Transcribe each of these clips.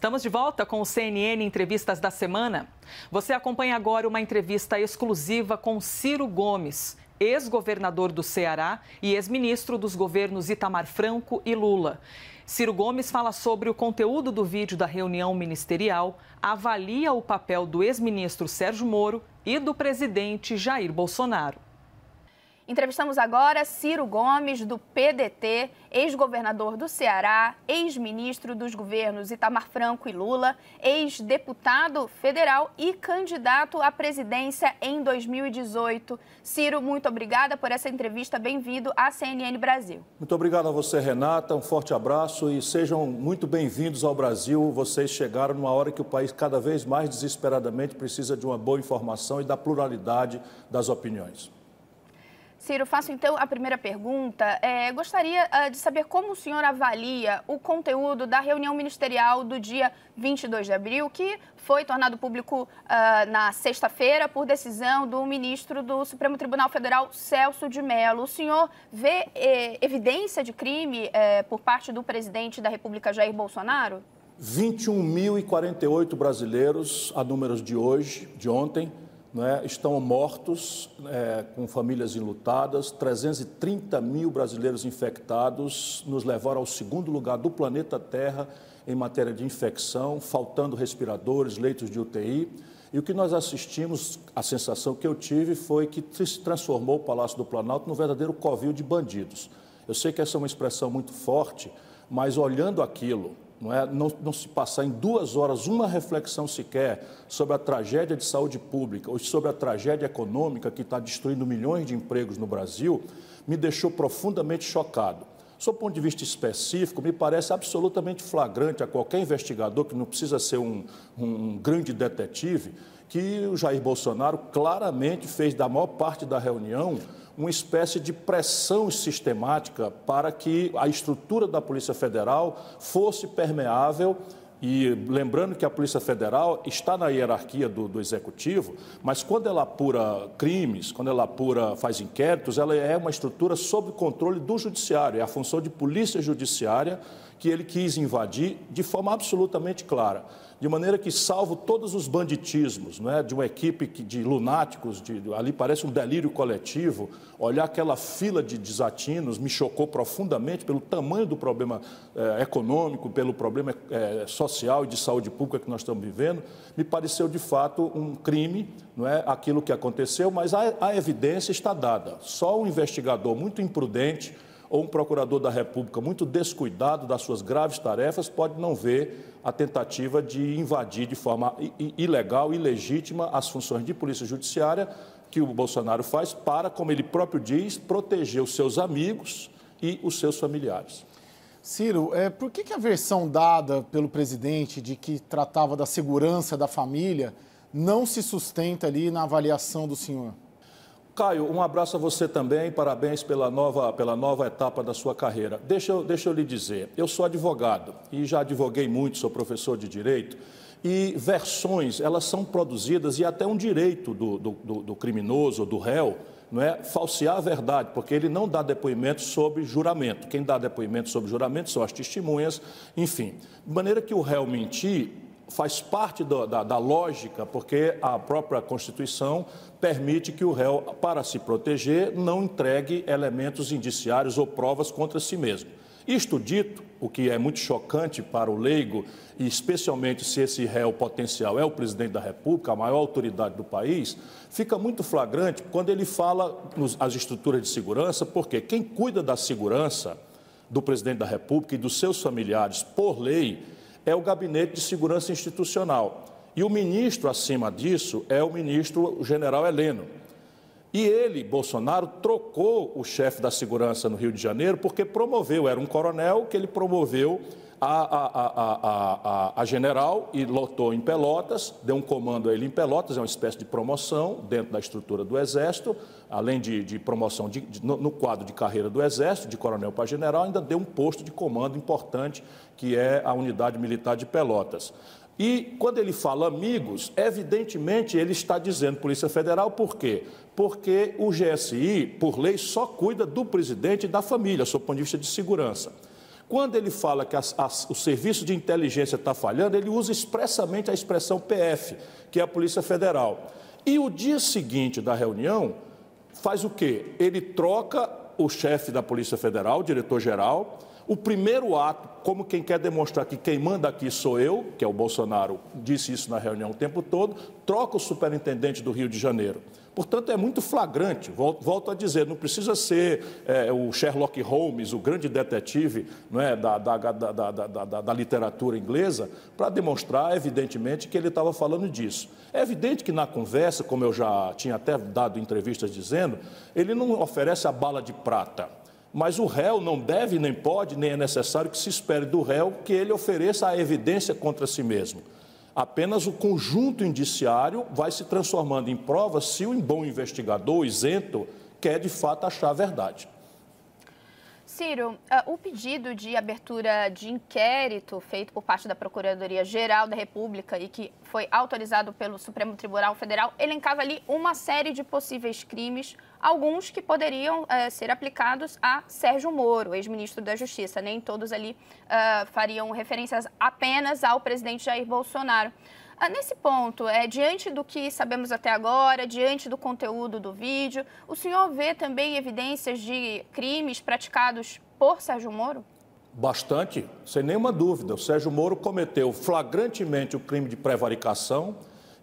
Estamos de volta com o CNN Entrevistas da Semana. Você acompanha agora uma entrevista exclusiva com Ciro Gomes, ex-governador do Ceará e ex-ministro dos governos Itamar Franco e Lula. Ciro Gomes fala sobre o conteúdo do vídeo da reunião ministerial, avalia o papel do ex-ministro Sérgio Moro e do presidente Jair Bolsonaro. Entrevistamos agora Ciro Gomes, do PDT, ex-governador do Ceará, ex-ministro dos governos Itamar Franco e Lula, ex-deputado federal e candidato à presidência em 2018. Ciro, muito obrigada por essa entrevista. Bem-vindo à CNN Brasil. Muito obrigado a você, Renata. Um forte abraço e sejam muito bem-vindos ao Brasil. Vocês chegaram numa hora que o país cada vez mais desesperadamente precisa de uma boa informação e da pluralidade das opiniões. Ciro, faço então a primeira pergunta. É, gostaria uh, de saber como o senhor avalia o conteúdo da reunião ministerial do dia 22 de abril, que foi tornado público uh, na sexta-feira por decisão do ministro do Supremo Tribunal Federal, Celso de Mello. O senhor vê eh, evidência de crime eh, por parte do presidente da República, Jair Bolsonaro? 21.048 brasileiros, a números de hoje, de ontem, é, estão mortos, é, com famílias enlutadas, 330 mil brasileiros infectados, nos levaram ao segundo lugar do planeta Terra em matéria de infecção, faltando respiradores, leitos de UTI. E o que nós assistimos, a sensação que eu tive foi que se transformou o Palácio do Planalto num verdadeiro covil de bandidos. Eu sei que essa é uma expressão muito forte, mas olhando aquilo, não, é, não, não, se passar em duas horas uma reflexão sequer sobre a tragédia de saúde pública ou sobre a tragédia econômica que está destruindo milhões de empregos no Brasil, me deixou profundamente chocado. Sob o ponto de vista específico, me parece absolutamente flagrante a qualquer investigador, que não precisa ser um, um grande detetive, que o Jair Bolsonaro claramente fez da maior parte da reunião uma espécie de pressão sistemática para que a estrutura da Polícia Federal fosse permeável. E lembrando que a Polícia Federal está na hierarquia do, do, Executivo, mas quando ela apura crimes, quando ela apura, faz inquéritos, ela é uma estrutura sob controle do Judiciário, é a função de polícia judiciária que ele quis invadir de forma absolutamente clara de maneira que, salvo todos os banditismos né, de uma equipe de lunáticos, de, ali parece um delírio coletivo, olhar aquela fila de desatinos me chocou profundamente pelo tamanho do problema eh, econômico, pelo problema eh, social e de saúde pública que nós estamos vivendo, me pareceu de fato um crime, não é aquilo que aconteceu, mas a, a evidência está dada. Só um investigador muito imprudente ou um procurador da República muito descuidado das suas graves tarefas pode não ver a tentativa de invadir de forma ilegal, ilegítima, as funções de polícia judiciária que o Bolsonaro faz para, como ele próprio diz, proteger os seus amigos e os seus familiares. Ciro, é, por que, que a versão dada pelo presidente de que tratava da segurança da família não se sustenta ali na avaliação do senhor? Caio, um abraço a você também, parabéns pela nova, pela nova etapa da sua carreira. Deixa eu, deixa eu lhe dizer, eu sou advogado e já advoguei muito, sou professor de direito, e versões, elas são produzidas, e até um direito do, do, do criminoso, do réu, não é falsear a verdade, porque ele não dá depoimento sobre juramento. Quem dá depoimento sobre juramento são as testemunhas, enfim. De maneira que o réu mentir faz parte do, da, da, lógica, porque a própria Constituição permite que o réu, para se proteger, não entregue elementos indiciários ou provas contra si mesmo. Isto dito, o que é muito chocante para o leigo, e especialmente se esse réu potencial é o presidente da República, a maior autoridade do país, fica muito flagrante quando ele fala nas estruturas de segurança, porque quem cuida da segurança do presidente da República e dos seus familiares, por lei, é o Gabinete de Segurança Institucional. E o ministro acima disso é o ministro o general Heleno. E ele, Bolsonaro, trocou o chefe da segurança no Rio de Janeiro porque promoveu, era um coronel que ele promoveu a, a, a, a, general e lotou em Pelotas, deu um comando a ele em Pelotas, é uma espécie de promoção dentro da estrutura do Exército, além de, de promoção de, de, no, no, quadro de carreira do Exército, de coronel para general, ainda deu um posto de comando importante, que é a unidade militar de Pelotas. E quando ele fala amigos, evidentemente ele está dizendo Polícia Federal, por quê? Porque o GSI, por lei, só cuida do presidente e da família, sob o ponto de vista de segurança. Quando ele fala que as, as, o serviço de inteligência está falhando, ele usa expressamente a expressão PF, que é a Polícia Federal. E o dia seguinte da reunião, faz o quê? Ele troca o chefe da Polícia Federal, o diretor-geral, o primeiro ato, como quem quer demonstrar que quem manda aqui sou eu, que é o Bolsonaro, disse isso na reunião o tempo todo, troca o superintendente do Rio de Janeiro. Portanto, é muito flagrante, volto, a dizer, não precisa ser é, o Sherlock Holmes, o grande detetive é, da, da, da, da literatura inglesa, para demonstrar, evidentemente, que ele estava falando disso. É evidente que na conversa, como eu já tinha até dado entrevistas dizendo, ele não oferece a bala de prata. Mas o réu não deve, nem pode, nem é necessário que se espere do réu que ele ofereça a evidência contra si mesmo. Apenas o conjunto indiciário vai se transformando em prova se o bom investigador, isento, quer de fato achar a verdade. Ciro, uh, o pedido de abertura de inquérito feito por parte da Procuradoria-Geral da República e que foi autorizado pelo Supremo Tribunal Federal elencava ali uma série de possíveis crimes, alguns que poderiam uh, ser aplicados a Sérgio Moro, ex-ministro da Justiça. Nem todos ali uh, fariam referências apenas ao presidente Jair Bolsonaro. Ah, nesse ponto, é, diante do que sabemos até agora, diante do conteúdo do vídeo, o senhor vê também evidências de crimes praticados por Sérgio Moro? Bastante, sem nenhuma dúvida. O Sérgio Moro cometeu flagrantemente o crime de prevaricação,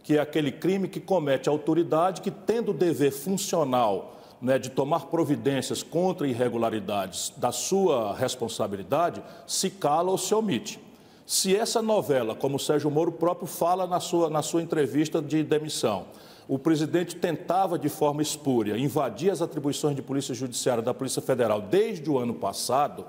que é aquele crime que comete a autoridade que, tendo o dever funcional né, de tomar providências contra irregularidades da sua responsabilidade, se cala ou se omite. Se essa novela, como o Sérgio Moro próprio fala na sua, na sua entrevista de demissão, o presidente tentava de forma espúria invadir as atribuições de polícia judiciária da Polícia Federal desde o ano passado,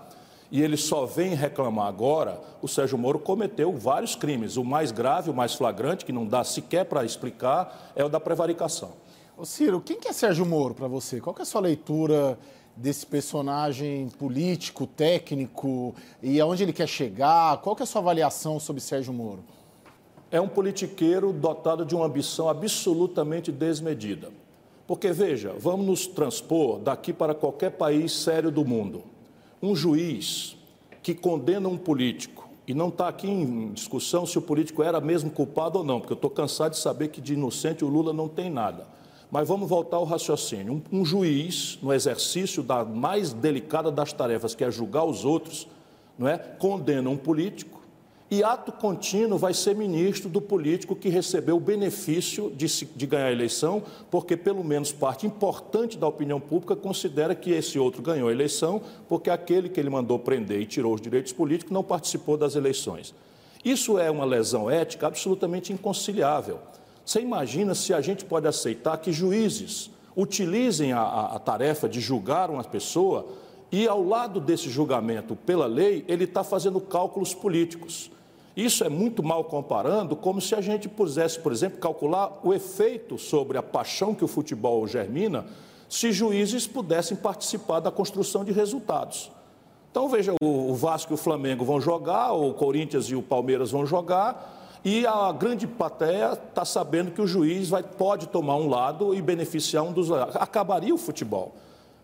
e ele só vem reclamar agora, o Sérgio Moro cometeu vários crimes. O mais grave, o mais flagrante, que não dá sequer para explicar, é o da prevaricação. Ô Ciro, quem que é Sérgio Moro para você? Qual é a sua leitura desse personagem político, técnico e aonde ele quer chegar? Qual que é a sua avaliação sobre Sérgio Moro? É um politiqueiro dotado de uma ambição absolutamente desmedida. Porque, veja, vamos nos transpor daqui para qualquer país sério do mundo. Um juiz que condena um político, e não está aqui em discussão se o político era mesmo culpado ou não, porque eu estou cansado de saber que de inocente o Lula não tem nada mas vamos voltar ao raciocínio. Um, um, juiz, no exercício da mais delicada das tarefas, que é julgar os outros, não é? condena um político e, ato contínuo, vai ser ministro do político que recebeu o benefício de, de ganhar a eleição, porque, pelo menos, parte importante da opinião pública considera que esse outro ganhou a eleição, porque aquele que ele mandou prender e tirou os direitos políticos não participou das eleições. Isso é uma lesão ética absolutamente inconciliável. Você imagina se a gente pode aceitar que juízes utilizem a, a, a tarefa de julgar uma pessoa e, ao lado desse julgamento pela lei, ele está fazendo cálculos políticos. Isso é muito mal comparando, como se a gente pusesse, por exemplo, calcular o efeito sobre a paixão que o futebol germina, se juízes pudessem participar da construção de resultados. Então, veja, o Vasco e o Flamengo vão jogar, o Corinthians e o Palmeiras vão jogar, e a grande plateia está sabendo que o juiz vai, pode tomar um lado e beneficiar um dos lados. Acabaria o futebol.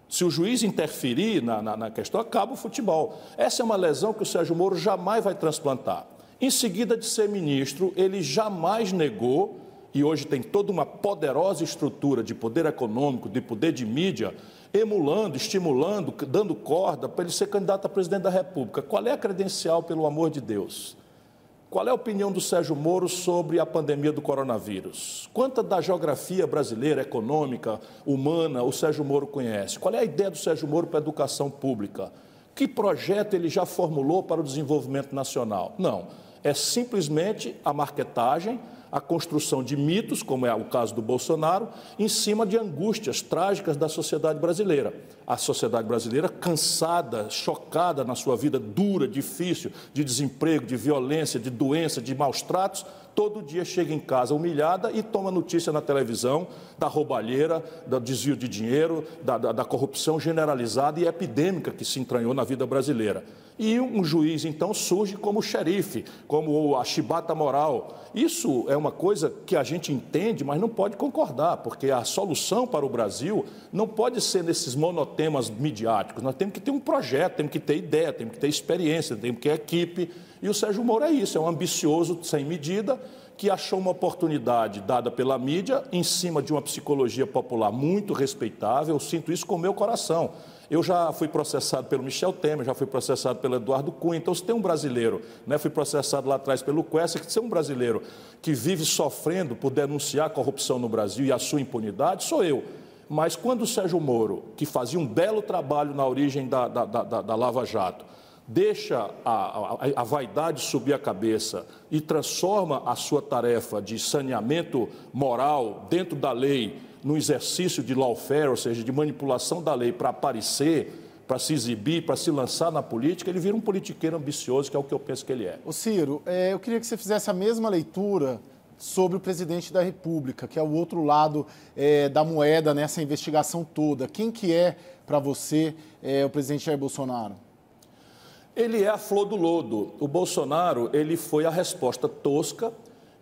Se o juiz interferir na, na, na, questão, acaba o futebol. Essa é uma lesão que o Sérgio Moro jamais vai transplantar. Em seguida de ser ministro, ele jamais negou, e hoje tem toda uma poderosa estrutura de poder econômico, de poder de mídia, emulando, estimulando, dando corda para ele ser candidato a presidente da República. Qual é a credencial, pelo amor de Deus? Qual é a opinião do Sérgio Moro sobre a pandemia do coronavírus? Quanta da geografia brasileira, econômica, humana, o Sérgio Moro conhece? Qual é a ideia do Sérgio Moro para a educação pública? Que projeto ele já formulou para o desenvolvimento nacional? Não. É simplesmente a marketagem, a construção de mitos, como é o caso do Bolsonaro, em cima de angústias trágicas da sociedade brasileira. A sociedade brasileira cansada, chocada na sua vida dura, difícil, de desemprego, de violência, de doença, de maus tratos, todo dia chega em casa humilhada e toma notícia na televisão da roubalheira, do desvio de dinheiro, da, da, da corrupção generalizada e epidêmica que se entranhou na vida brasileira. E um juiz, então, surge como xerife, como a chibata moral. Isso é uma coisa que a gente entende, mas não pode concordar, porque a solução para o Brasil não pode ser nesses monotemas midiáticos. Nós temos que ter um projeto, temos que ter ideia, temos que ter experiência, temos que ter equipe. E o Sérgio Moro é isso, é um ambicioso sem medida que achou uma oportunidade dada pela mídia em cima de uma psicologia popular muito respeitável. Eu sinto isso com o meu coração. Eu já fui processado pelo Michel Temer, já fui processado pelo Eduardo Cunha. Então, se tem um brasileiro, né, fui processado lá atrás pelo Quest, que se tem um brasileiro que vive sofrendo por denunciar a corrupção no Brasil e a sua impunidade, sou eu. Mas quando o Sérgio Moro, que fazia um belo trabalho na origem da, da, da, da Lava Jato, deixa a, a, a, vaidade subir a cabeça e transforma a sua tarefa de saneamento moral dentro da lei no exercício de lawfare, ou seja, de manipulação da lei para aparecer, para se exibir, para se lançar na política, ele vira um politiqueiro ambicioso, que é o que eu penso que ele é. O Ciro, é, eu queria que você fizesse a mesma leitura sobre o presidente da República, que é o outro lado é, da moeda nessa investigação toda. Quem que é, para você, é, o presidente Jair Bolsonaro? Ele é a flor do lodo. O Bolsonaro, ele foi a resposta tosca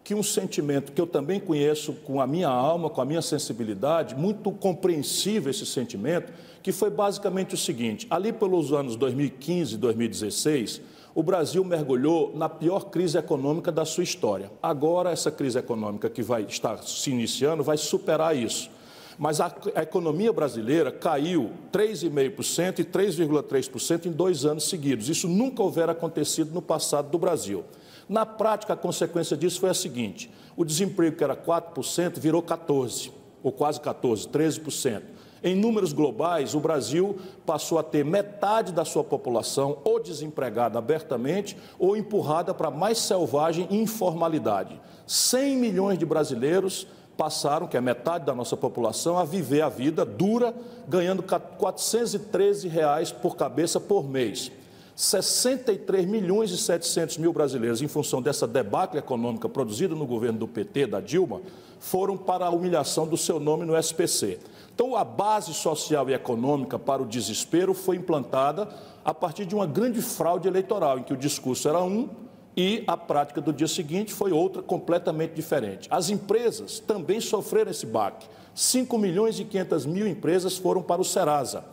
que um sentimento que eu também conheço com a minha alma, com a minha sensibilidade, muito compreensível esse sentimento, que foi basicamente o seguinte: ali pelos anos 2015 e 2016, o Brasil mergulhou na pior crise econômica da sua história. Agora, essa crise econômica que vai estar se iniciando vai superar isso mas a, a economia brasileira caiu 3,5% e 3,3% em dois anos seguidos. Isso nunca houvera acontecido no passado do Brasil. Na prática, a consequência disso foi a seguinte: o desemprego, que era 4%, virou 14%, ou quase 14%, 13%. Em números globais, o Brasil passou a ter metade da sua população ou desempregada abertamente ou empurrada para mais selvagem informalidade. 100 milhões de brasileiros passaram, que é metade da nossa população, a viver a vida dura, ganhando 413 reais por cabeça por mês. 63 milhões e 700 mil brasileiros, em função dessa debacle econômica produzida no governo do PT, da Dilma, foram para a humilhação do seu nome no SPC. Então, a base social e econômica para o desespero foi implantada a partir de uma grande fraude eleitoral, em que o discurso era um, e a prática do dia seguinte foi outra completamente diferente. As empresas também sofreram esse baque. 5 milhões e 500 mil empresas foram para o Serasa.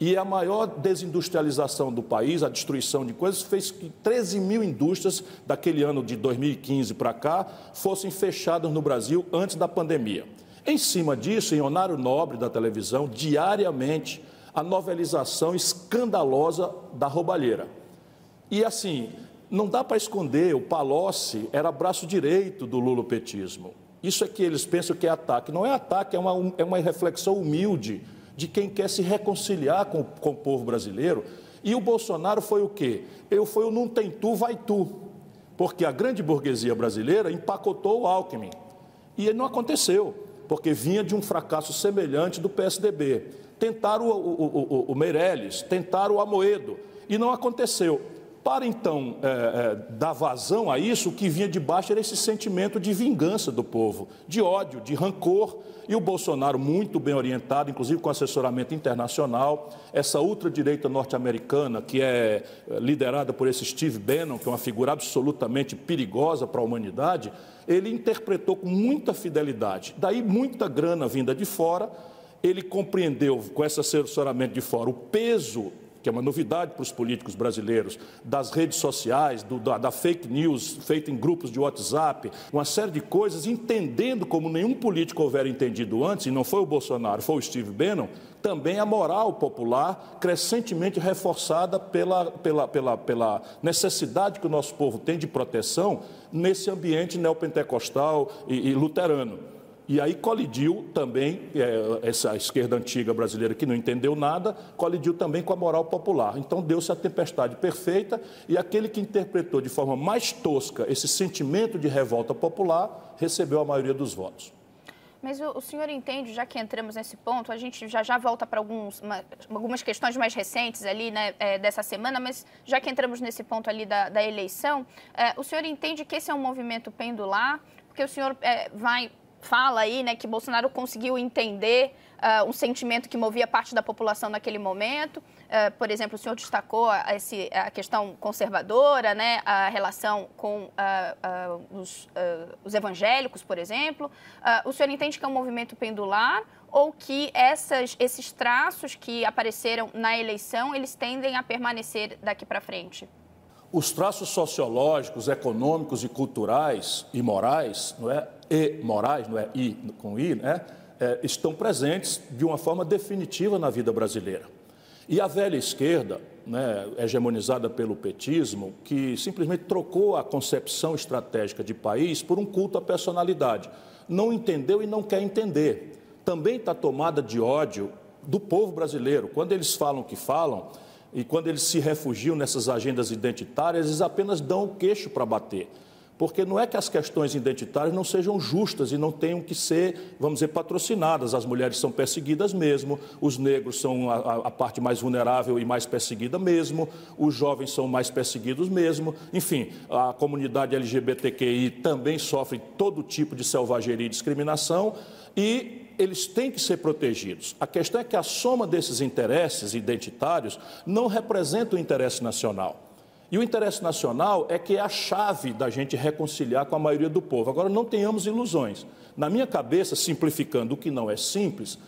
E a maior desindustrialização do país, a destruição de coisas, fez que 13 mil indústrias daquele ano de 2015 para cá fossem fechadas no Brasil antes da pandemia. Em cima disso, em horário nobre da televisão, diariamente, a novelização escandalosa da roubalheira. E assim, não dá para esconder, o Palocci era braço direito do lulopetismo. Isso é que eles pensam que é ataque. Não é ataque, é uma, é uma reflexão humilde de quem quer se reconciliar com, com o povo brasileiro. E o Bolsonaro foi o quê? Eu fui o não tem tu, vai tu. Porque a grande burguesia brasileira empacotou o Alckmin. E não aconteceu, porque vinha de um fracasso semelhante do PSDB. Tentaram o, o, o, o Meirelles, tentaram o Amoedo, e não aconteceu. Para então é, é, dar vazão a isso, o que vinha de baixo era esse sentimento de vingança do povo, de ódio, de rancor. E o Bolsonaro, muito bem orientado, inclusive com assessoramento internacional, essa ultradireita norte-americana, que é, é liderada por esse Steve Bannon, que é uma figura absolutamente perigosa para a humanidade, ele interpretou com muita fidelidade. Daí, muita grana vinda de fora, ele compreendeu, com esse assessoramento de fora, o peso que é uma novidade para os políticos brasileiros, das redes sociais, do, da, da, fake news feita em grupos de WhatsApp, uma série de coisas, entendendo como nenhum político houver entendido antes, e não foi o Bolsonaro, foi o Steve Bannon, também a moral popular crescentemente reforçada pela, pela, pela, pela necessidade que o nosso povo tem de proteção nesse ambiente neopentecostal e, e luterano. E aí colidiu também, é, essa esquerda antiga brasileira que não entendeu nada, colidiu também com a moral popular. Então deu-se a tempestade perfeita e aquele que interpretou de forma mais tosca esse sentimento de revolta popular recebeu a maioria dos votos. Mas o, senhor entende, já que entramos nesse ponto, a gente já já volta para algumas questões mais recentes ali, né, é, dessa semana, mas já que entramos nesse ponto ali da, da eleição, é, o senhor entende que esse é um movimento pendular, porque o senhor é, vai fala aí, né, que Bolsonaro conseguiu entender uh, um sentimento que movia parte da população naquele momento. Uh, por exemplo, o senhor destacou a, esse, a questão conservadora, né, a relação com uh, os, os, evangélicos, por exemplo. o senhor entende que é um movimento pendular ou que essas, esses traços que apareceram na eleição, eles tendem a permanecer daqui para frente? Os traços sociológicos, econômicos e culturais e morais, não é? E morais, não é I com I, né? É, estão presentes de uma forma definitiva na vida brasileira. E a velha esquerda, né, hegemonizada pelo petismo, que simplesmente trocou a concepção estratégica de país por um culto à personalidade. Não entendeu e não quer entender. Também está tomada de ódio do povo brasileiro. Quando eles falam o que falam, e quando eles se refugiam nessas agendas identitárias, eles apenas dão o queixo para bater. Porque não é que as questões identitárias não sejam justas e não tenham que ser, vamos dizer, patrocinadas. As mulheres são perseguidas mesmo, os negros são a, a parte mais vulnerável e mais perseguida mesmo, os jovens são mais perseguidos mesmo. Enfim, a comunidade LGBTQI também sofre todo tipo de selvageria e discriminação. E eles têm que ser protegidos. A questão é que a soma desses interesses identitários não representa o interesse nacional. E o interesse nacional é que é a chave da gente reconciliar com a maioria do povo. Agora, não tenhamos ilusões. Na minha cabeça, simplificando o que não é simples,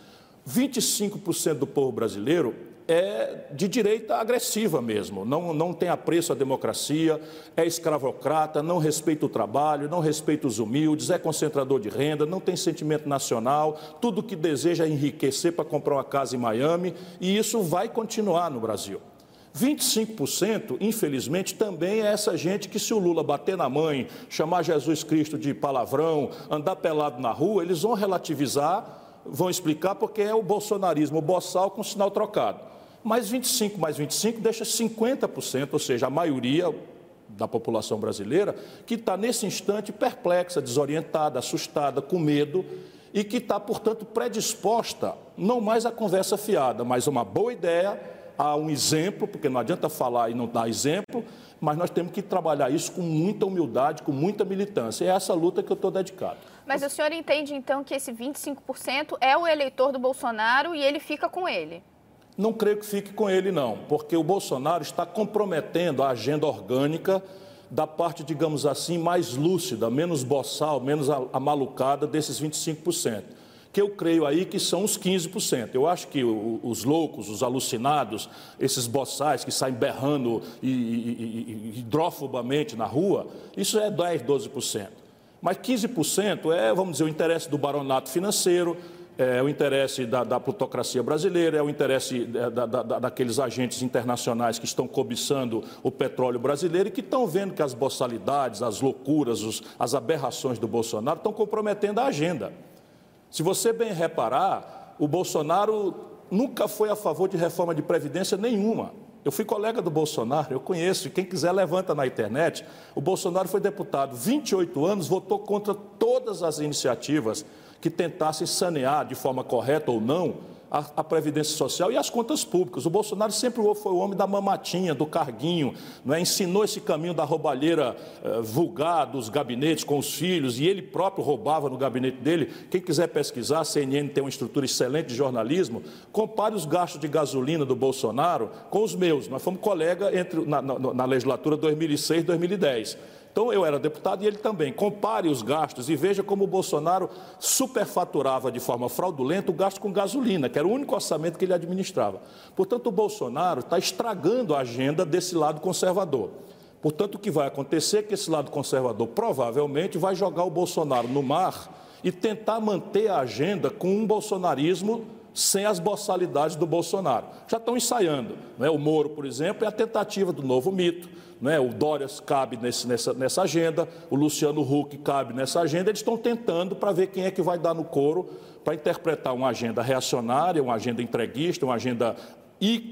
25% do povo brasileiro é de direita agressiva mesmo, não, não tem apreço à democracia, é escravocrata, não respeita o trabalho, não respeita os humildes, é concentrador de renda, não tem sentimento nacional, tudo que deseja é enriquecer para comprar uma casa em Miami, e isso vai continuar no Brasil. 25%, infelizmente, também é essa gente que, se o Lula bater na mãe, chamar Jesus Cristo de palavrão, andar pelado na rua, eles vão relativizar, vão explicar porque é o bolsonarismo, o boçal com sinal trocado. Mas 25 mais 25 deixa 50%, ou seja, a maioria da população brasileira, que está nesse instante perplexa, desorientada, assustada, com medo e que está, portanto, predisposta não mais à conversa fiada, mas a uma boa ideia, a um exemplo, porque não adianta falar e não dar exemplo, mas nós temos que trabalhar isso com muita humildade, com muita militância. É essa luta que eu estou dedicado. Mas o senhor entende, então, que esse 25% é o eleitor do Bolsonaro e ele fica com ele? Não creio que fique com ele, não, porque o Bolsonaro está comprometendo a agenda orgânica da parte, digamos assim, mais lúcida, menos boçal, menos amalucada desses 25%. Que eu creio aí que são os 15%. Eu acho que os loucos, os alucinados, esses boçais que saem berrando hidrofobamente na rua, isso é 10, 12%. Mas 15% é, vamos dizer, o interesse do baronato financeiro, é o interesse da, da plutocracia brasileira, é o interesse é, da, da, daqueles agentes internacionais que estão cobiçando o petróleo brasileiro e que estão vendo que as boçalidades, as loucuras, os, as aberrações do Bolsonaro estão comprometendo a agenda. Se você bem reparar, o Bolsonaro nunca foi a favor de reforma de previdência nenhuma. Eu fui colega do Bolsonaro, eu conheço, e quem quiser levanta na internet. O Bolsonaro foi deputado 28 anos, votou contra todas as iniciativas que tentasse sanear de forma correta ou não a, a, Previdência Social e as contas públicas. O Bolsonaro sempre foi o homem da mamatinha, do carguinho, não é? ensinou esse caminho da roubalheira eh, vulgar dos gabinetes com os filhos, e ele próprio roubava no gabinete dele. Quem quiser pesquisar, a CNN tem uma estrutura excelente de jornalismo. Compare os gastos de gasolina do Bolsonaro com os meus. Nós fomos colega entre, na, na, na legislatura 2006 2010. Então eu era deputado e ele também. Compare os gastos e veja como o Bolsonaro superfaturava de forma fraudulenta o gasto com gasolina, que era o único orçamento que ele administrava. Portanto, o Bolsonaro está estragando a agenda desse lado conservador. Portanto, o que vai acontecer é que esse lado conservador provavelmente vai jogar o Bolsonaro no mar e tentar manter a agenda com um bolsonarismo sem as boçalidades do Bolsonaro. Já estão ensaiando. Não é? O Moro, por exemplo, é a tentativa do novo mito. Não é? O Dórias cabe nesse, nessa, nessa agenda, o Luciano Huck cabe nessa agenda. Eles estão tentando para ver quem é que vai dar no couro para interpretar uma agenda reacionária, uma agenda entreguista, uma agenda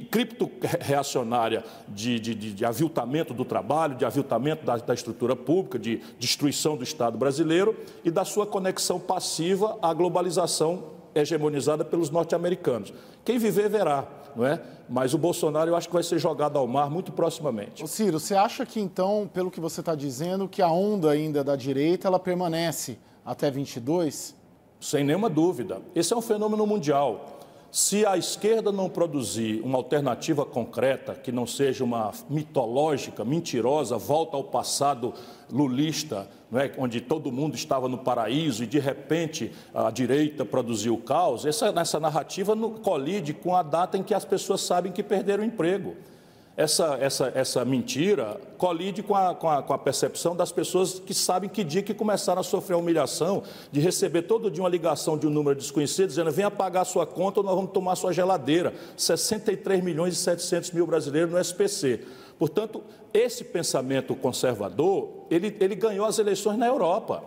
cripto-reacionária de, de, de, de, aviltamento do trabalho, de aviltamento da, da, estrutura pública, de destruição do Estado brasileiro e da sua conexão passiva à globalização hegemonizada pelos norte-americanos. Quem viver, verá, não é? Mas o Bolsonaro eu acho que vai ser jogado ao mar muito proximamente. Ô Ciro, você acha que então, pelo que você está dizendo, que a onda ainda da direita ela permanece até 22? sem nenhuma dúvida. Esse é um fenômeno mundial. Se a esquerda não produzir uma alternativa concreta, que não seja uma mitológica, mentirosa, volta ao passado lulista, é? onde todo mundo estava no paraíso e de repente a direita produziu caos, essa, essa narrativa colide com a data em que as pessoas sabem que perderam o emprego essa, essa, essa mentira colide com a, com, a, com a percepção das pessoas que sabem que dia que começaram a sofrer a humilhação de receber todo dia uma ligação de um número desconhecido dizendo venha pagar sua conta ou nós vamos tomar sua geladeira. 63 milhões e 700 mil brasileiros no SPC. Portanto, esse pensamento conservador, ele, ele ganhou as eleições na Europa.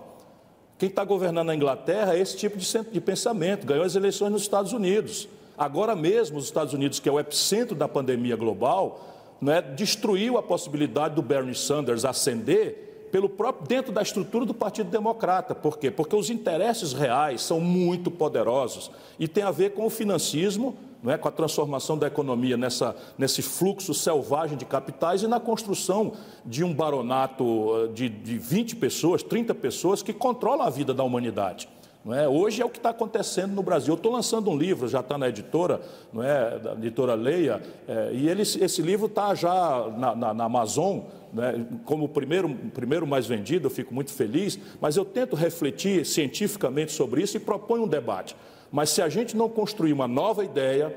Quem está governando a Inglaterra é esse tipo de, de pensamento, ganhou as eleições nos Estados Unidos. Agora mesmo, os Estados Unidos, que é o epicentro da pandemia global, né, destruiu a possibilidade do Bernie Sanders ascender pelo próprio dentro da estrutura do Partido Democrata. Por quê? Porque os interesses reais são muito poderosos e tem a ver com o financismo, não é, com a transformação da economia nessa, nesse fluxo selvagem de capitais e na construção de um baronato de, de 20 pessoas, 30 pessoas que controlam a vida da humanidade. Não é? Hoje é o que está acontecendo no Brasil. Eu estou lançando um livro, já está na editora, não é? da editora Leia, é, e ele, esse livro está já na, na, na Amazon, né? como o primeiro, primeiro mais vendido, eu fico muito feliz, mas eu tento refletir cientificamente sobre isso e proponho um debate. Mas se a gente não construir uma nova ideia,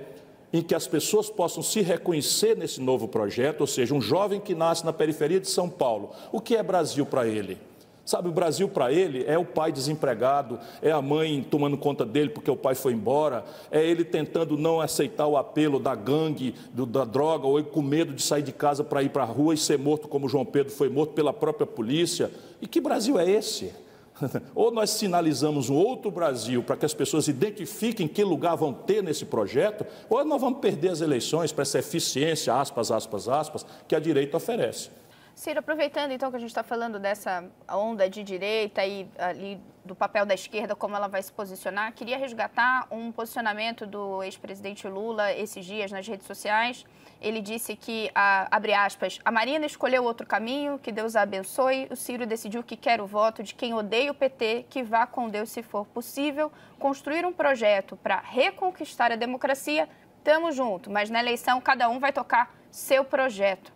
em que as pessoas possam se reconhecer nesse novo projeto, ou seja, um jovem que nasce na periferia de São Paulo, o que é Brasil para ele? Sabe, o Brasil para ele é o pai desempregado, é a mãe tomando conta dele porque o pai foi embora, é ele tentando não aceitar o apelo da gangue, do, da droga, ou ele com medo de sair de casa para ir para a rua e ser morto como João Pedro foi morto pela própria polícia. E que Brasil é esse? Ou nós sinalizamos um outro Brasil para que as pessoas identifiquem que lugar vão ter nesse projeto, ou nós vamos perder as eleições para essa eficiência, aspas, aspas, aspas, que a direita oferece. Ciro, aproveitando então que a gente está falando dessa onda de direita e ali do papel da esquerda, como ela vai se posicionar, queria resgatar um posicionamento do ex-presidente Lula esses dias nas redes sociais. Ele disse que, a, abre aspas, a Marina escolheu outro caminho, que Deus a abençoe. O Ciro decidiu que quer o voto de quem odeia o PT, que vá com Deus se for possível. Construir um projeto para reconquistar a democracia, estamos juntos, mas na eleição cada um vai tocar seu projeto.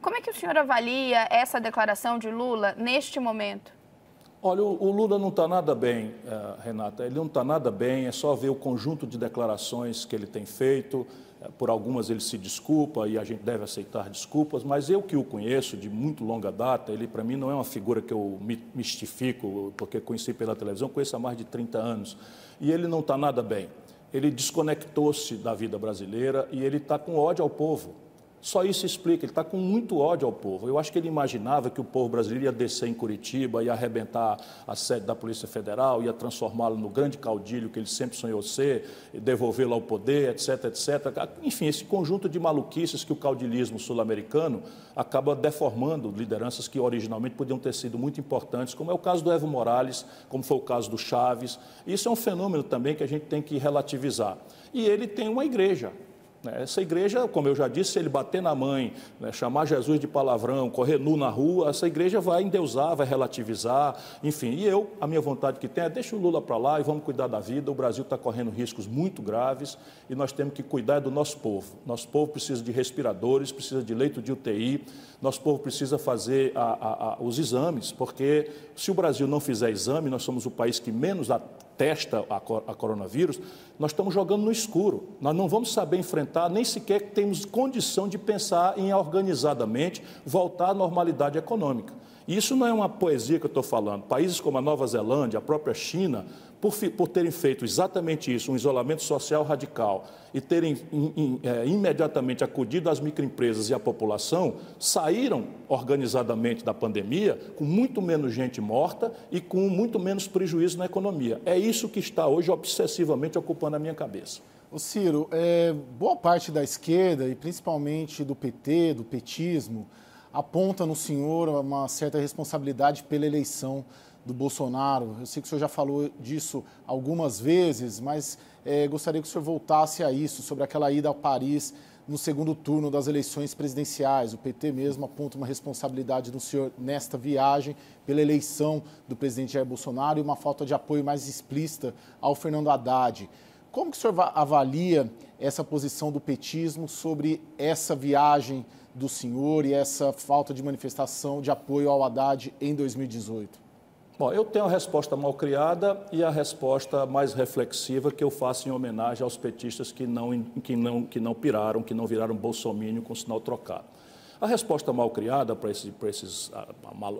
Como é que o senhor avalia essa declaração de Lula neste momento? Olha, o Lula não está nada bem, eh, Renata. Ele não está nada bem, é só ver o conjunto de declarações que ele tem feito. Eh, por algumas ele se desculpa e a gente deve aceitar desculpas, mas eu que o conheço de muito longa data, ele para mim não é uma figura que eu mistifico, porque conheci pela televisão, conheço há mais de 30 anos. E ele não está nada bem. Ele desconectou-se da vida brasileira e ele está com ódio ao povo. Só isso explica, ele está com muito ódio ao povo. Eu acho que ele imaginava que o povo brasileiro ia descer em Curitiba, ia arrebentar a sede da Polícia Federal, ia transformá-lo no grande caudilho que ele sempre sonhou ser, devolvê-lo ao poder, etc, etc. Enfim, esse conjunto de maluquices que o caudilismo sul-americano acaba deformando lideranças que originalmente podiam ter sido muito importantes, como é o caso do Evo Morales, como foi o caso do Chaves. Isso é um fenômeno também que a gente tem que relativizar. E ele tem uma igreja? Essa igreja, como eu já disse, se ele bater na mãe, né, chamar Jesus de palavrão, correr nu na rua, essa igreja vai endeusar, vai relativizar, enfim. E eu, a minha vontade que tem é deixa o Lula para lá e vamos cuidar da vida. O Brasil está correndo riscos muito graves e nós temos que cuidar do nosso povo. Nosso povo precisa de respiradores, precisa de leito de UTI, nosso povo precisa fazer a, a, a, os exames, porque se o Brasil não fizer exame, nós somos o país que menos atesta a, a coronavírus, nós estamos jogando no escuro. Nós não vamos saber enfrentar, nem sequer temos condição de pensar em organizadamente voltar à normalidade econômica. Isso não é uma poesia que eu estou falando. Países como a Nova Zelândia, a própria China, por, por, terem feito exatamente isso, um isolamento social radical, e terem in, in, é, imediatamente acudido às microempresas e à população, saíram organizadamente da pandemia com muito menos gente morta e com muito menos prejuízo na economia. É isso que está hoje obsessivamente ocupando a minha cabeça. O Ciro, é, boa parte da esquerda, e principalmente do PT, do petismo, aponta no senhor uma certa responsabilidade pela eleição do Bolsonaro. Eu sei que o senhor já falou disso algumas vezes, mas é, gostaria que o senhor voltasse a isso, sobre aquela ida a Paris no segundo turno das eleições presidenciais. O PT mesmo aponta uma responsabilidade do senhor nesta viagem pela eleição do presidente Jair Bolsonaro e uma falta de apoio mais explícita ao Fernando Haddad. Como que o senhor avalia essa posição do petismo sobre essa viagem do senhor e essa falta de manifestação de apoio ao Haddad em 2018? Bom, eu tenho a resposta mal criada e a resposta mais reflexiva que eu faço em homenagem aos petistas que não, que não, que não piraram, que não viraram bolsomínio com sinal trocado. A resposta mal criada para esses, para esses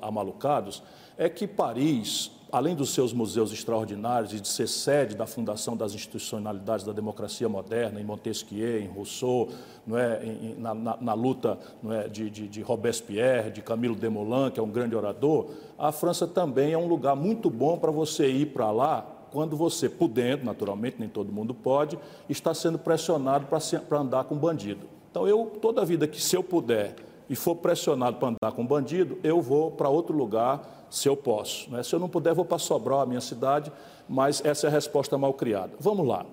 amalucados é que Paris além dos seus museus extraordinários e de ser sede da fundação das institucionalidades da democracia moderna, em Montesquieu, em Rousseau, não é, em, na, na, na, luta não é, de, de, de, Robespierre, de Camilo Desmoulins, que é um grande orador, a França também é um lugar muito bom para você ir para lá quando você, podendo, naturalmente, nem todo mundo pode, está sendo pressionado para andar com bandido. Então, eu, toda a vida que, se eu puder e for pressionado para andar com bandido, eu vou para outro lugar se eu posso. Né? Se eu não puder, vou para Sobral, a minha cidade, mas essa é a resposta mal criada. Vamos lá.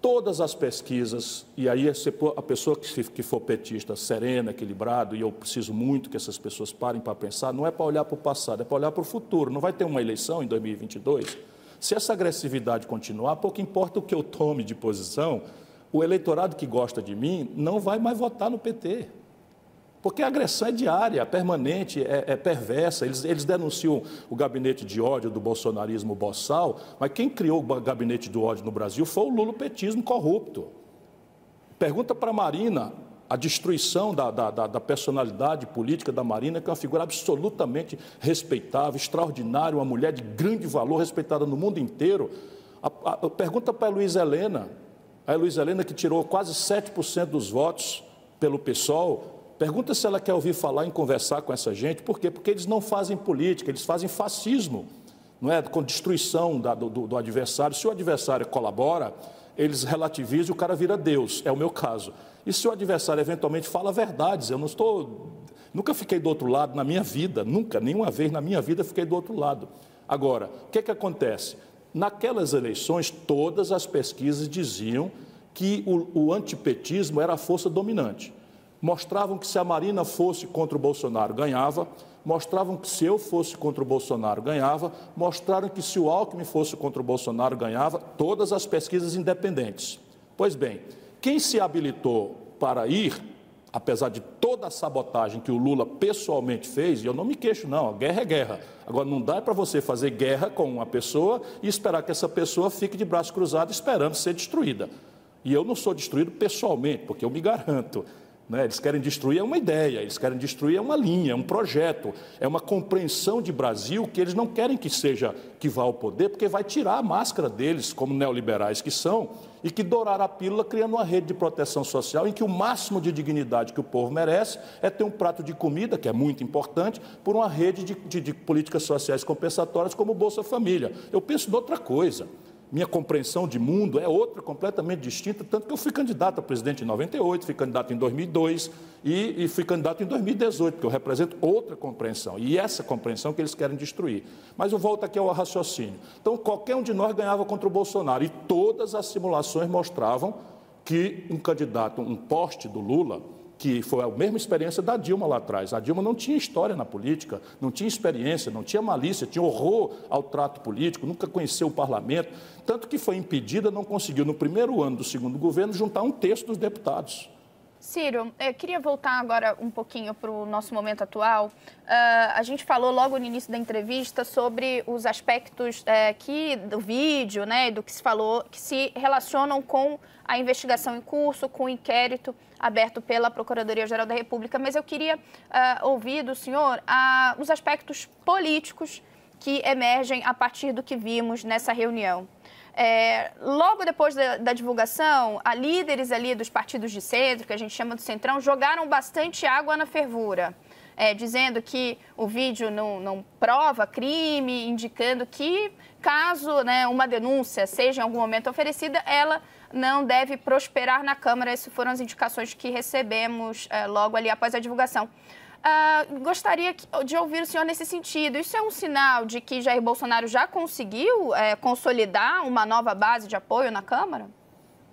Todas as pesquisas, e aí a pessoa que for petista, serena, equilibrado, e eu preciso muito que essas pessoas parem para pensar, não é para olhar para o passado, é para olhar para o futuro. Não vai ter uma eleição em 2022? Se essa agressividade continuar, pouco importa o que eu tome de posição, o eleitorado que gosta de mim não vai mais votar no PT. Porque a agressão é diária, é permanente, é, é perversa. Eles, eles, denunciam o gabinete de ódio do bolsonarismo boçal, mas quem criou o gabinete do ódio no Brasil foi o lulopetismo corrupto. Pergunta para a Marina a destruição da, da, da, personalidade política da Marina, que é uma figura absolutamente respeitável, extraordinária, uma mulher de grande valor, respeitada no mundo inteiro. A, a, pergunta para a Luiz Helena, a Luiz Helena que tirou quase 7% dos votos pelo PSOL, Pergunta se ela quer ouvir falar em conversar com essa gente, por quê? Porque eles não fazem política, eles fazem fascismo, não é? Com destruição da, do, do, adversário. Se o adversário colabora, eles relativizam e o cara vira Deus, é o meu caso. E se o adversário eventualmente fala verdades, eu não estou. Nunca fiquei do outro lado na minha vida, nunca, nenhuma vez na minha vida fiquei do outro lado. Agora, o que, que acontece? Naquelas eleições, todas as pesquisas diziam que o, o antipetismo era a força dominante mostravam que se a Marina fosse contra o Bolsonaro, ganhava, mostravam que se eu fosse contra o Bolsonaro, ganhava, mostraram que se o Alckmin fosse contra o Bolsonaro, ganhava, todas as pesquisas independentes. Pois bem, quem se habilitou para ir, apesar de toda a sabotagem que o Lula pessoalmente fez, e eu não me queixo, não, guerra é guerra. Agora, não dá para você fazer guerra com uma pessoa e esperar que essa pessoa fique de braço cruzado esperando ser destruída. E eu não sou destruído pessoalmente, porque eu me garanto. Né? Eles querem destruir uma ideia, eles querem destruir uma linha, um projeto, é uma compreensão de Brasil que eles não querem que seja que vá ao poder, porque vai tirar a máscara deles, como neoliberais que são, e que dourar a pílula criando uma rede de proteção social em que o máximo de dignidade que o povo merece é ter um prato de comida, que é muito importante, por uma rede de, de, de políticas sociais compensatórias como o Bolsa Família. Eu penso em outra coisa minha compreensão de mundo é outra, completamente distinta, tanto que eu fui candidato a presidente em 98, fui candidato em 2002 e, e fui candidato em 2018, porque eu represento outra compreensão, e essa compreensão que eles querem destruir. Mas eu volto aqui ao raciocínio. Então, qualquer um de nós ganhava contra o Bolsonaro, e todas as simulações mostravam que um candidato, um poste do Lula, que foi a mesma experiência da Dilma lá atrás. A Dilma não tinha história na política, não tinha experiência, não tinha malícia, tinha horror ao trato político, nunca conheceu o parlamento, tanto que foi impedida, não conseguiu, no primeiro ano do segundo governo, juntar um terço dos deputados. Ciro, eu queria voltar agora um pouquinho para o nosso momento atual. Uh, a gente falou logo no início da entrevista sobre os aspectos uh, que do vídeo, né, do que se falou, que se relacionam com a investigação em curso, com o inquérito aberto pela Procuradoria-Geral da República. Mas eu queria uh, ouvir do senhor os aspectos políticos que emergem a partir do que vimos nessa reunião. É, logo depois da, da, divulgação, a líderes ali dos partidos de centro, que a gente chama do Centrão, jogaram bastante água na fervura. É, dizendo que o vídeo não, não, prova crime, indicando que, caso né, uma denúncia seja em algum momento oferecida, ela não deve prosperar na Câmara. Essas foram as indicações que recebemos é, logo ali após a divulgação. Uh, gostaria de ouvir o senhor nesse sentido. Isso é um sinal de que Jair Bolsonaro já conseguiu é, consolidar uma nova base de apoio na Câmara?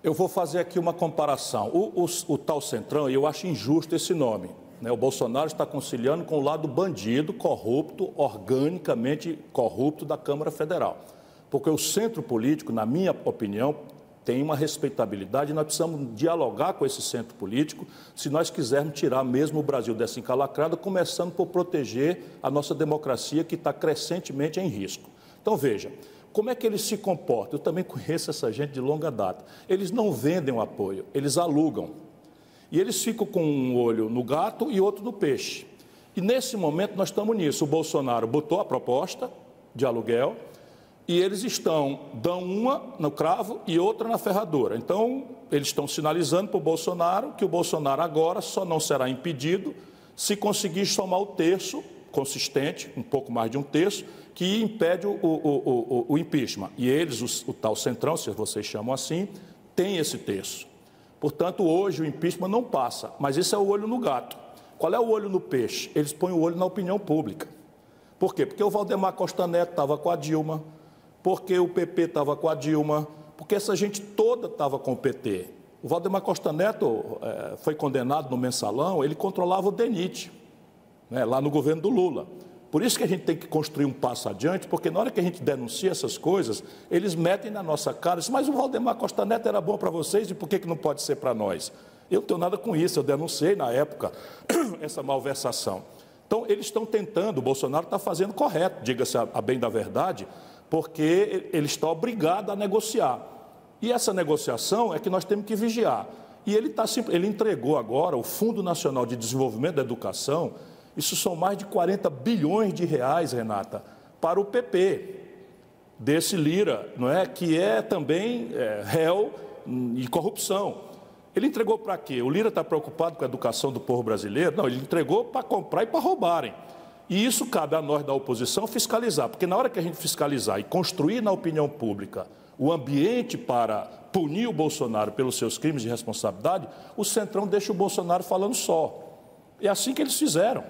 Eu vou fazer aqui uma comparação. O, o, o tal Centrão, eu acho injusto esse nome. Né? O Bolsonaro está conciliando com o lado bandido, corrupto, organicamente corrupto da Câmara Federal. Porque o centro político, na minha opinião, tem uma respeitabilidade nós precisamos dialogar com esse centro político se nós quisermos tirar mesmo o Brasil dessa encalacrada, começando por proteger a nossa democracia que está crescentemente em risco. Então, veja, como é que eles se comportam? Eu também conheço essa gente de longa data. Eles não vendem o apoio, eles alugam. E eles ficam com um olho no gato e outro no peixe. E nesse momento nós estamos nisso. O Bolsonaro botou a proposta de aluguel, e eles estão, dão uma no cravo e outra na ferradura. Então, eles estão sinalizando para o Bolsonaro que o Bolsonaro agora só não será impedido se conseguir somar o terço consistente, um pouco mais de um terço, que impede o, o, o, o impeachment. E eles, o, o tal centrão, se vocês chamam assim, tem esse terço. Portanto, hoje o impeachment não passa, mas esse é o olho no gato. Qual é o olho no peixe? Eles põem o olho na opinião pública. Por quê? Porque o Valdemar Costa Neto estava com a Dilma, porque o PP estava com a Dilma, porque essa gente toda estava com o PT. O Valdemar Costa Neto é, foi condenado no mensalão, ele controlava o DENIT, né, lá no governo do Lula. Por isso que a gente tem que construir um passo adiante, porque na hora que a gente denuncia essas coisas, eles metem na nossa cara, mas o Valdemar Costa Neto era bom para vocês e por que, que não pode ser para nós? Eu não tenho nada com isso, eu denunciei na época essa malversação. Então, eles estão tentando, o Bolsonaro está fazendo correto, diga-se a, a bem da verdade, porque ele está obrigado a negociar. E essa negociação é que nós temos que vigiar. E ele, tá, ele entregou agora o Fundo Nacional de Desenvolvimento da Educação, isso são mais de 40 bilhões de reais, Renata, para o PP, desse Lira, não é? que é também é, réu e corrupção. Ele entregou para quê? O Lira está preocupado com a educação do povo brasileiro? Não, ele entregou para comprar e para roubarem. E isso cabe a nós da oposição fiscalizar, porque na hora que a gente fiscalizar e construir na opinião pública o ambiente para punir o Bolsonaro pelos seus crimes de responsabilidade, o Centrão deixa o Bolsonaro falando só. É assim que eles fizeram.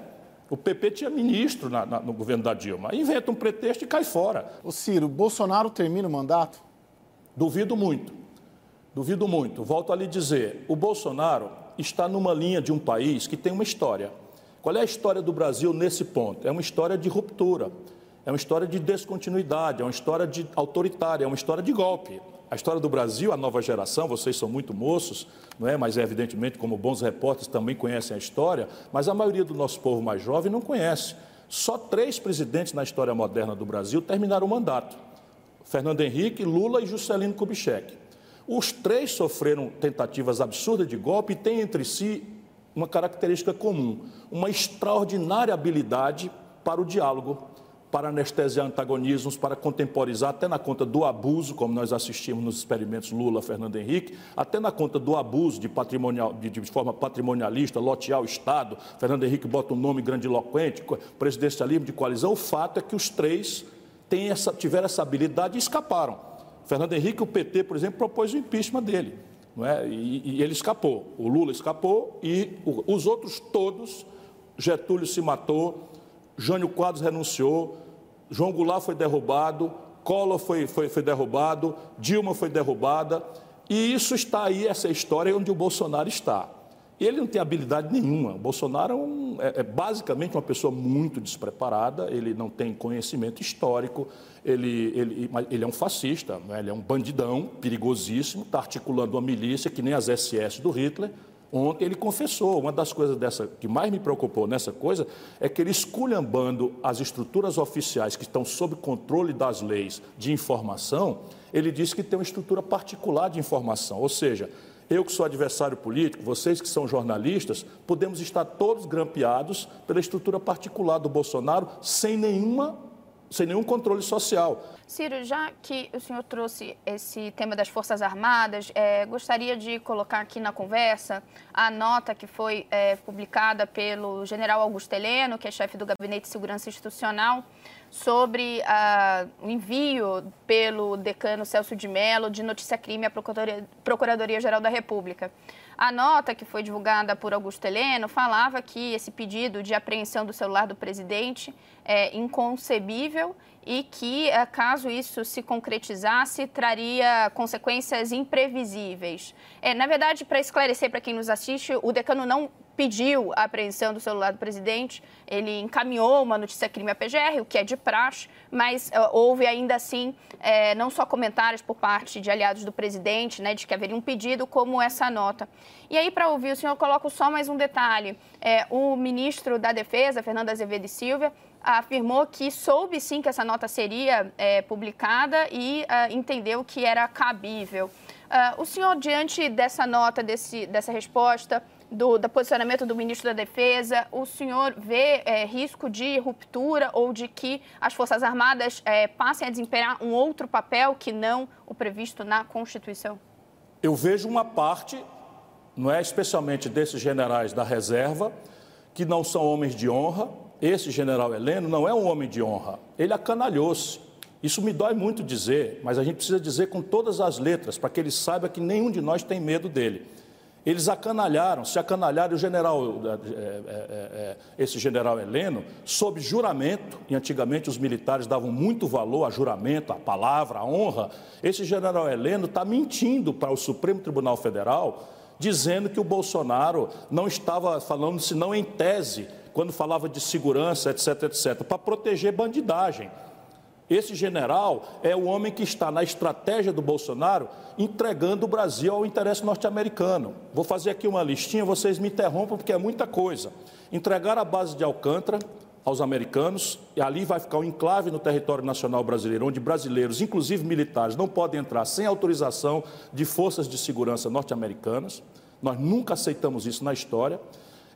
O PP tinha ministro na, na, no governo da Dilma. Inventa um pretexto e cai fora. O Ciro, Bolsonaro termina o mandato? Duvido muito. Duvido muito. Volto a lhe dizer: o Bolsonaro está numa linha de um país que tem uma história. Qual é a história do Brasil nesse ponto? É uma história de ruptura, é uma história de descontinuidade, é uma história de autoritária, é uma história de golpe. A história do Brasil, a nova geração, vocês são muito moços, não é? Mas evidentemente, como bons repórteres, também conhecem a história, mas a maioria do nosso povo mais jovem não conhece. Só três presidentes na história moderna do Brasil terminaram o mandato: Fernando Henrique, Lula e Juscelino Kubitschek. Os três sofreram tentativas absurdas de golpe e têm entre si uma característica comum, uma extraordinária habilidade para o diálogo, para anestesiar antagonismos, para contemporizar, até na conta do abuso, como nós assistimos nos experimentos Lula, Fernando Henrique, até na conta do abuso de, patrimonial, de, de forma patrimonialista, lotear o Estado. Fernando Henrique bota um nome grandiloquente, presidencialismo de coalizão. O fato é que os três têm essa, tiveram essa habilidade e escaparam. Fernando Henrique, o PT, por exemplo, propôs o impeachment dele. Não é? e, e ele escapou. O Lula escapou e o, os outros todos, Getúlio se matou, Jânio Quadros renunciou, João Goulart foi derrubado, Collor foi, foi, foi derrubado, Dilma foi derrubada, e isso está aí, essa história onde o Bolsonaro está. Ele não tem habilidade nenhuma. O Bolsonaro é, um, é, é, basicamente uma pessoa muito despreparada, ele não tem conhecimento histórico, ele, ele, ele é um fascista, né? ele é um bandidão perigosíssimo, está articulando uma milícia que nem as SS do Hitler. Ontem ele confessou, uma das coisas dessa que mais me preocupou nessa coisa é que ele esculhambando as estruturas oficiais que estão sob controle das leis de informação, ele disse que tem uma estrutura particular de informação, ou seja, eu que sou adversário político, vocês que são jornalistas, podemos estar todos grampeados pela estrutura particular do Bolsonaro sem nenhuma sem nenhum controle social. Ciro, já que o senhor trouxe esse tema das Forças Armadas, é, gostaria de colocar aqui na conversa a nota que foi é, publicada pelo general Augusto Heleno, que é chefe do Gabinete de Segurança Institucional, sobre o envio pelo decano Celso de Mello de notícia-crime à Procuradoria-Geral da República. A nota que foi divulgada por Augusto Heleno falava que esse pedido de apreensão do celular do presidente é inconcebível e que, eh, caso isso se concretizasse, traria consequências imprevisíveis. É, na verdade, para esclarecer para quem nos assiste, o decano não pediu a apreensão do celular do presidente, ele encaminhou uma notícia crime à PGR, o que é de praxe, mas uh, houve ainda assim é, não só comentários por parte de aliados do presidente, né, de que haveria um pedido, como essa nota. E aí, para ouvir o senhor, coloco só mais um detalhe. É, o ministro da Defesa, Fernando Azevedo e Silva, afirmou que soube sim que essa nota seria é, publicada e uh, entendeu que era cabível. Uh, o senhor, diante dessa nota, desse, dessa resposta, do, do, posicionamento do ministro da Defesa, o senhor vê é, risco de ruptura ou de que as Forças Armadas é, passem a desempenhar um outro papel que não o previsto na Constituição? Eu vejo uma parte, não é especialmente desses generais da reserva, que não são homens de honra. Esse general Heleno não é um homem de honra, ele acanalhou-se. Isso me dói muito dizer, mas a gente precisa dizer com todas as letras, para que ele saiba que nenhum de nós tem medo dele. Eles acanalharam, se acanalharam, o general, é, é, é, esse general Heleno, sob juramento, e antigamente os militares davam muito valor a juramento, a palavra, a honra. Esse general Heleno está mentindo para o Supremo Tribunal Federal, dizendo que o Bolsonaro não estava falando, senão em tese, quando falava de segurança, etc, etc, para proteger bandidagem. Esse general é o homem que está na estratégia do Bolsonaro entregando o Brasil ao interesse norte-americano. Vou fazer aqui uma listinha, vocês me interrompam porque é muita coisa. Entregar a base de Alcântara aos americanos, e ali vai ficar um enclave no território nacional brasileiro, onde brasileiros, inclusive militares, não podem entrar sem autorização de forças de segurança norte-americanas. Nós nunca aceitamos isso na história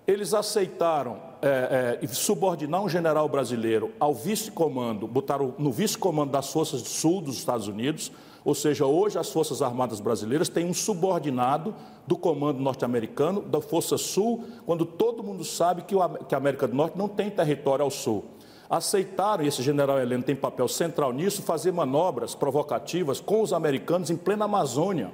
eles aceitaram é, é, subordinar um general brasileiro ao vice-comando, botaram no vice-comando das Forças do Sul dos Estados Unidos, ou seja, hoje as Forças Armadas Brasileiras têm um subordinado do comando norte-americano, da Força Sul, quando todo mundo sabe que, o, que a América do Norte não tem território ao sul. Aceitaram, e esse general Heleno tem papel central nisso, fazer manobras provocativas com os americanos em plena Amazônia.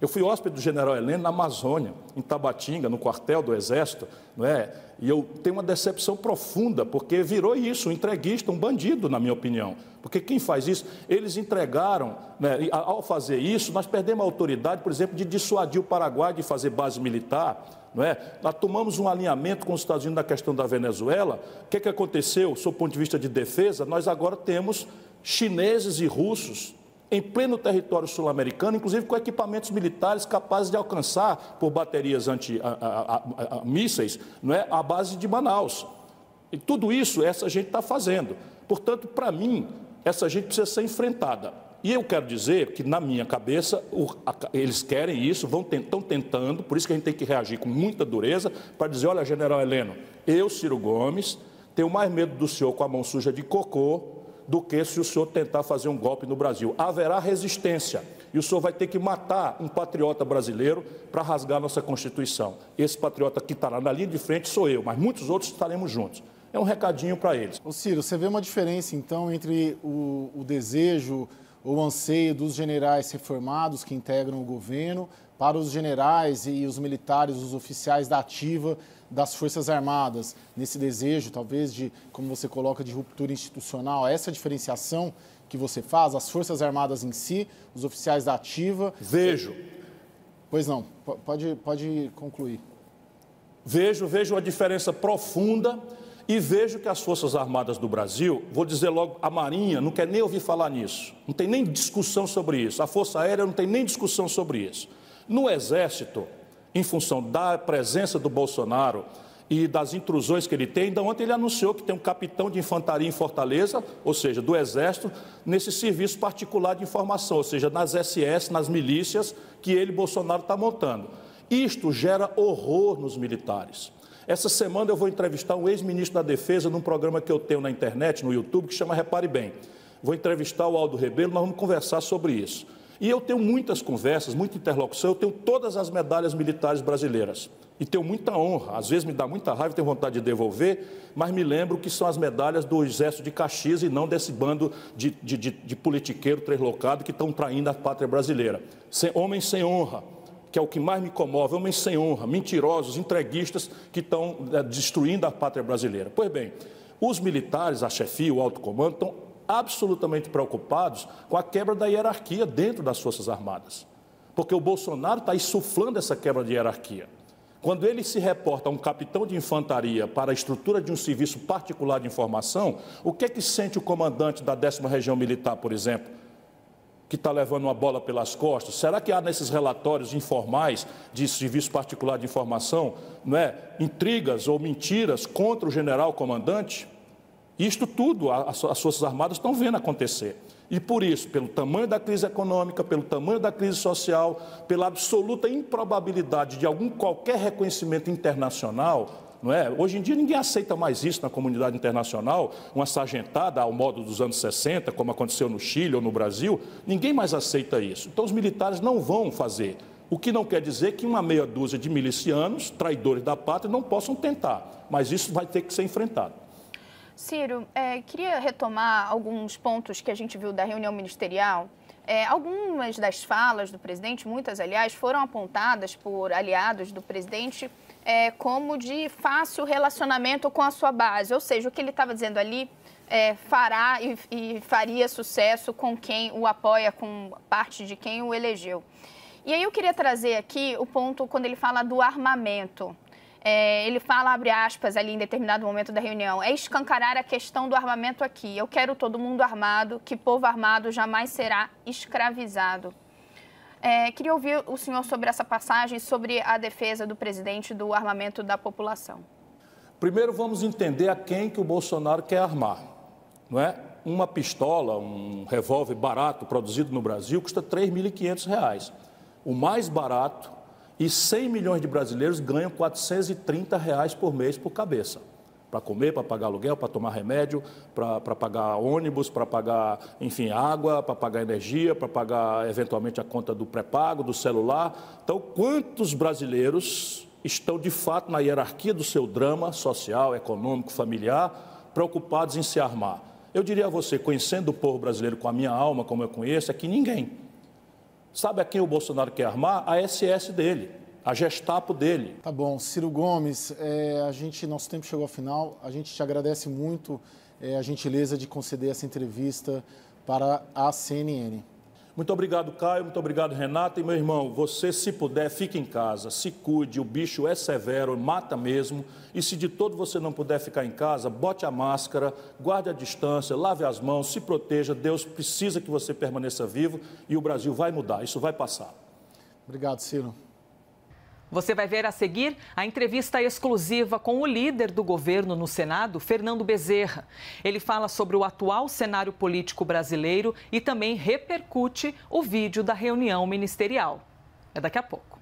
Eu fui hóspede do general Heleno na Amazônia, em Tabatinga, no quartel do Exército, não é? e eu tenho uma decepção profunda, porque virou isso, um entreguista, um bandido, na minha opinião. Porque quem faz isso, eles entregaram, né, ao fazer isso, nós perdemos a autoridade, por exemplo, de dissuadir o Paraguai de fazer base militar. Não é? Nós tomamos um alinhamento com os Estados Unidos na questão da Venezuela. O que, é que aconteceu, sob o ponto de vista de defesa? Nós agora temos chineses e russos em pleno território sul-americano, inclusive com equipamentos militares capazes de alcançar, por baterias anti-mísseis, não é, a base de Manaus. E tudo isso essa gente está fazendo. Portanto, para mim, essa gente precisa ser enfrentada. E eu quero dizer que, na minha cabeça, o, a, eles querem isso, vão estão tentando, por isso que a gente tem que reagir com muita dureza, para dizer, olha, general Heleno, eu, Ciro Gomes, tenho mais medo do senhor com a mão suja de cocô do que se o senhor tentar fazer um golpe no Brasil. Haverá resistência e o senhor vai ter que matar um patriota brasileiro para rasgar nossa Constituição. Esse patriota que estará na linha de frente sou eu, mas muitos outros estaremos juntos. É um recadinho para eles. Ô Ciro, você vê uma diferença então entre o, o desejo ou anseio dos generais reformados que integram o governo para os generais e os militares, os oficiais da ativa das Forças Armadas, nesse desejo, talvez, de, como você coloca, de ruptura institucional, essa diferenciação que você faz, as Forças Armadas em si, os oficiais da ativa. Vejo. Pois não, pode, pode concluir. Vejo, vejo uma diferença profunda e vejo que as Forças Armadas do Brasil, vou dizer logo, a Marinha não quer nem ouvir falar nisso, não tem nem discussão sobre isso, a Força Aérea não tem nem discussão sobre isso. No Exército, em função da presença do Bolsonaro e das intrusões que ele tem. Ainda ontem ele anunciou que tem um capitão de infantaria em Fortaleza, ou seja, do Exército, nesse serviço particular de informação, ou seja, nas SS, nas milícias que ele, Bolsonaro, está montando. Isto gera horror nos militares. Essa semana eu vou entrevistar um ex-ministro da Defesa num programa que eu tenho na internet, no YouTube, que chama Repare Bem. Vou entrevistar o Aldo Rebelo, nós vamos conversar sobre isso. E eu tenho muitas conversas, muita interlocução, eu tenho todas as medalhas militares brasileiras. E tenho muita honra, às vezes me dá muita raiva, tenho vontade de devolver, mas me lembro que são as medalhas do Exército de Caxias e não desse bando de, de, de, de politiqueiro treslocado que estão traindo a pátria brasileira. Sem, homens sem honra, que é o que mais me comove, homens sem honra, mentirosos, entreguistas que estão é, destruindo a pátria brasileira. Pois bem, os militares, a chefia, o alto comando, estão absolutamente preocupados com a quebra da hierarquia dentro das Forças Armadas. Porque o Bolsonaro está insuflando essa quebra de hierarquia. Quando ele se reporta a um capitão de infantaria para a estrutura de um serviço particular de informação, o que é que sente o comandante da décima região militar, por exemplo, que está levando uma bola pelas costas? Será que há nesses relatórios informais de serviço particular de informação, não é, intrigas ou mentiras contra o general comandante? Isto tudo as Forças Armadas estão vendo acontecer. E por isso, pelo tamanho da crise econômica, pelo tamanho da crise social, pela absoluta improbabilidade de algum qualquer reconhecimento internacional, não é? Hoje em dia ninguém aceita mais isso na comunidade internacional, uma sargentada ao modo dos anos 60, como aconteceu no Chile ou no Brasil, ninguém mais aceita isso. Então os militares não vão fazer. O que não quer dizer que uma meia dúzia de milicianos, traidores da pátria, não possam tentar, mas isso vai ter que ser enfrentado. Ciro, é, queria retomar alguns pontos que a gente viu da reunião ministerial. É, algumas das falas do presidente, muitas aliás, foram apontadas por aliados do presidente é, como de fácil relacionamento com a sua base. Ou seja, o que ele estava dizendo ali é, fará e, e faria sucesso com quem o apoia, com parte de quem o elegeu. E aí eu queria trazer aqui o ponto quando ele fala do armamento. É, ele fala, abre aspas, ali em determinado momento da reunião, é escancarar a questão do armamento aqui. Eu quero todo mundo armado, que povo armado jamais será escravizado. É, queria ouvir o senhor sobre essa passagem, sobre a defesa do presidente do armamento da população. Primeiro vamos entender a quem que o Bolsonaro quer armar, não é? Uma pistola, um revólver barato produzido no Brasil custa R$ 3.500. O mais barato e 100 milhões de brasileiros ganham 430 reais por mês por cabeça. Para comer, para pagar aluguel, para tomar remédio, para pagar ônibus, para pagar, enfim, água, para pagar energia, para pagar eventualmente a conta do pré-pago, do celular. Então, quantos brasileiros estão de fato na hierarquia do seu drama social, econômico, familiar, preocupados em se armar? Eu diria a você, conhecendo o povo brasileiro com a minha alma, como eu conheço, é que ninguém. Sabe a quem o Bolsonaro quer armar? A SS dele, a Gestapo dele. Tá bom. Ciro Gomes, é, a gente, nosso tempo chegou ao final. A gente te agradece muito é, a gentileza de conceder essa entrevista para a CNN. Muito obrigado, Caio. Muito obrigado, Renata. E meu irmão, você, se puder, fique em casa, se cuide. O bicho é severo, mata mesmo. E se de todo você não puder ficar em casa, bote a máscara, guarde a distância, lave as mãos, se proteja. Deus precisa que você permaneça vivo e o Brasil vai mudar. Isso vai passar. Obrigado, Ciro. Você vai ver a seguir a entrevista exclusiva com o líder do governo no Senado, Fernando Bezerra. Ele fala sobre o atual cenário político brasileiro e também repercute o vídeo da reunião ministerial. É daqui a pouco.